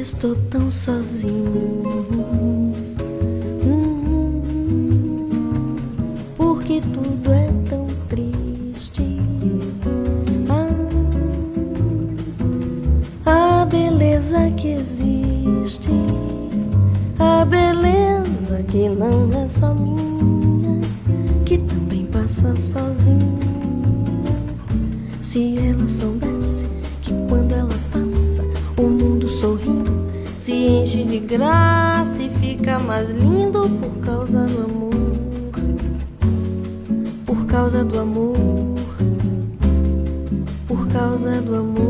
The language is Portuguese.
estou tão sozinho. Hum, porque tudo é tão triste. Ah, a beleza que existe, a beleza que não é só minha, que também passa sozinha. Se ela soubesse enche de graça e fica mais lindo por causa do amor. Por causa do amor. Por causa do amor.